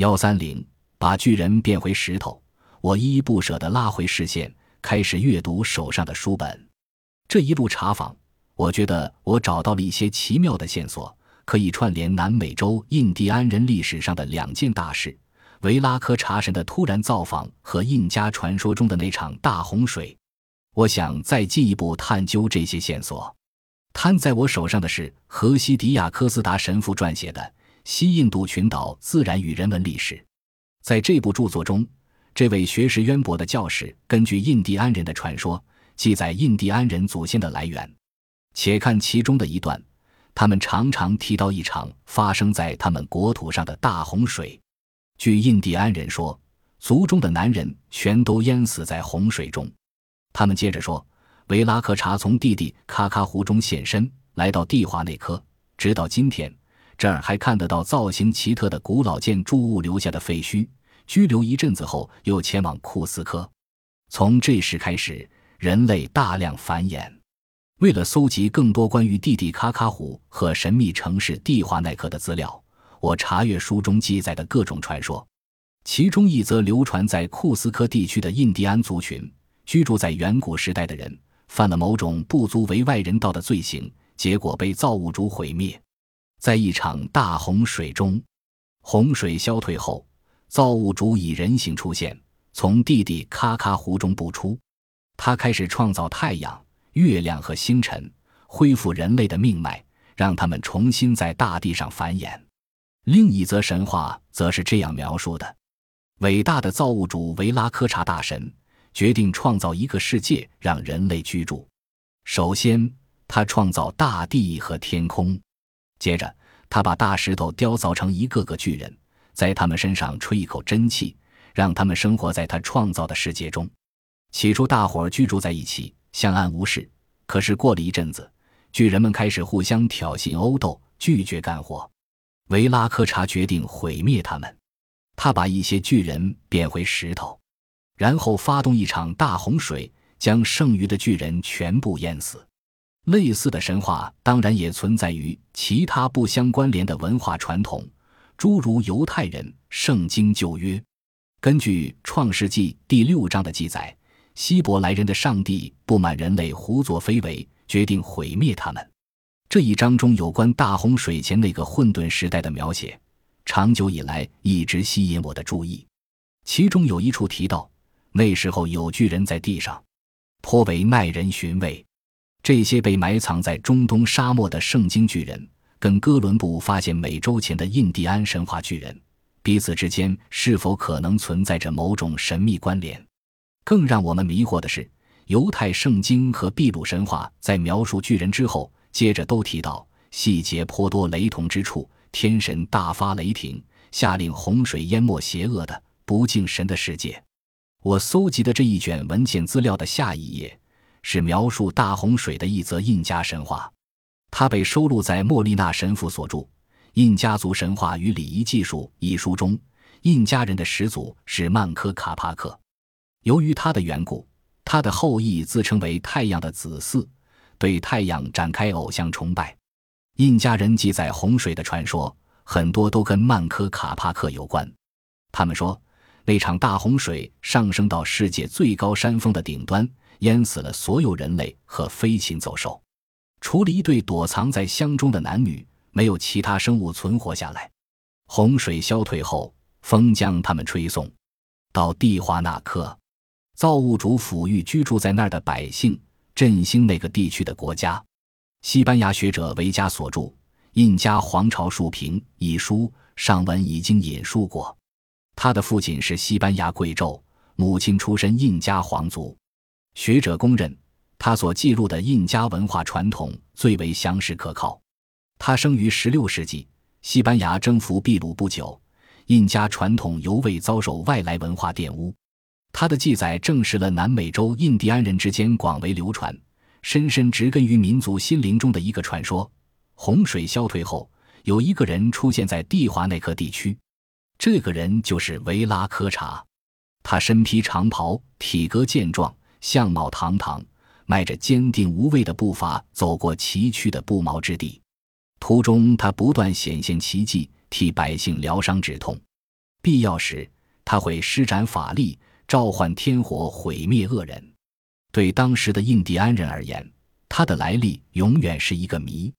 幺三零，把巨人变回石头。我依依不舍地拉回视线，开始阅读手上的书本。这一路查访，我觉得我找到了一些奇妙的线索，可以串联南美洲印第安人历史上的两件大事：维拉科查神的突然造访和印加传说中的那场大洪水。我想再进一步探究这些线索。摊在我手上的是荷西迪亚科斯达神父撰写的《西印度群岛自然与人文历史》。在这部著作中，这位学识渊博的教士根据印第安人的传说，记载印第安人祖先的来源。且看其中的一段：他们常常提到一场发生在他们国土上的大洪水。据印第安人说，族中的男人全都淹死在洪水中。他们接着说。维拉克查从弟弟卡卡湖中现身，来到蒂华内科。直到今天，这儿还看得到造型奇特的古老建筑物留下的废墟。拘留一阵子后，又前往库斯科。从这时开始，人类大量繁衍。为了搜集更多关于弟弟卡卡湖和神秘城市蒂华奈克的资料，我查阅书中记载的各种传说。其中一则流传在库斯科地区的印第安族群，居住在远古时代的人。犯了某种不足为外人道的罪行，结果被造物主毁灭。在一场大洪水中，洪水消退后，造物主以人形出现，从弟弟咔咔湖中步出。他开始创造太阳、月亮和星辰，恢复人类的命脉，让他们重新在大地上繁衍。另一则神话则是这样描述的：伟大的造物主维拉科查大神。决定创造一个世界让人类居住。首先，他创造大地和天空；接着，他把大石头雕造成一个个巨人，在他们身上吹一口真气，让他们生活在他创造的世界中。起初，大伙儿居住在一起，相安无事。可是，过了一阵子，巨人们开始互相挑衅、殴斗，拒绝干活。维拉科查决定毁灭他们，他把一些巨人变回石头。然后发动一场大洪水，将剩余的巨人全部淹死。类似的神话当然也存在于其他不相关联的文化传统，诸如犹太人、圣经旧约。根据《创世纪》第六章的记载，希伯来人的上帝不满人类胡作非为，决定毁灭他们。这一章中有关大洪水前那个混沌时代的描写，长久以来一直吸引我的注意。其中有一处提到。那时候有巨人在地上，颇为耐人寻味。这些被埋藏在中东沙漠的圣经巨人，跟哥伦布发现美洲前的印第安神话巨人，彼此之间是否可能存在着某种神秘关联？更让我们迷惑的是，犹太圣经和秘鲁神话在描述巨人之后，接着都提到细节颇多雷同之处。天神大发雷霆，下令洪水淹没邪恶的不敬神的世界。我搜集的这一卷文件资料的下一页，是描述大洪水的一则印加神话，它被收录在莫利纳神父所著《印加族神话与礼仪技术》一书中。印加人的始祖是曼科卡帕克，由于他的缘故，他的后裔自称为太阳的子嗣，对太阳展开偶像崇拜。印加人记载洪水的传说，很多都跟曼科卡帕克有关。他们说。那场大洪水上升到世界最高山峰的顶端，淹死了所有人类和飞禽走兽，除了一对躲藏在乡中的男女，没有其他生物存活下来。洪水消退后，风将他们吹送到蒂华纳克，造物主抚育居住在那儿的百姓，振兴那个地区的国家。西班牙学者维加所著《印加皇朝述评》一书上文已经引述过。他的父亲是西班牙贵胄，母亲出身印加皇族。学者公认，他所记录的印加文化传统最为详实可靠。他生于16世纪，西班牙征服秘鲁不久，印加传统犹未遭受外来文化玷污。他的记载证实了南美洲印第安人之间广为流传、深深植根于民族心灵中的一个传说：洪水消退后，有一个人出现在蒂华内克地区。这个人就是维拉科查，他身披长袍，体格健壮，相貌堂堂，迈着坚定无畏的步伐走过崎岖的不毛之地。途中，他不断显现奇迹，替百姓疗伤止痛。必要时，他会施展法力，召唤天火，毁灭恶人。对当时的印第安人而言，他的来历永远是一个谜。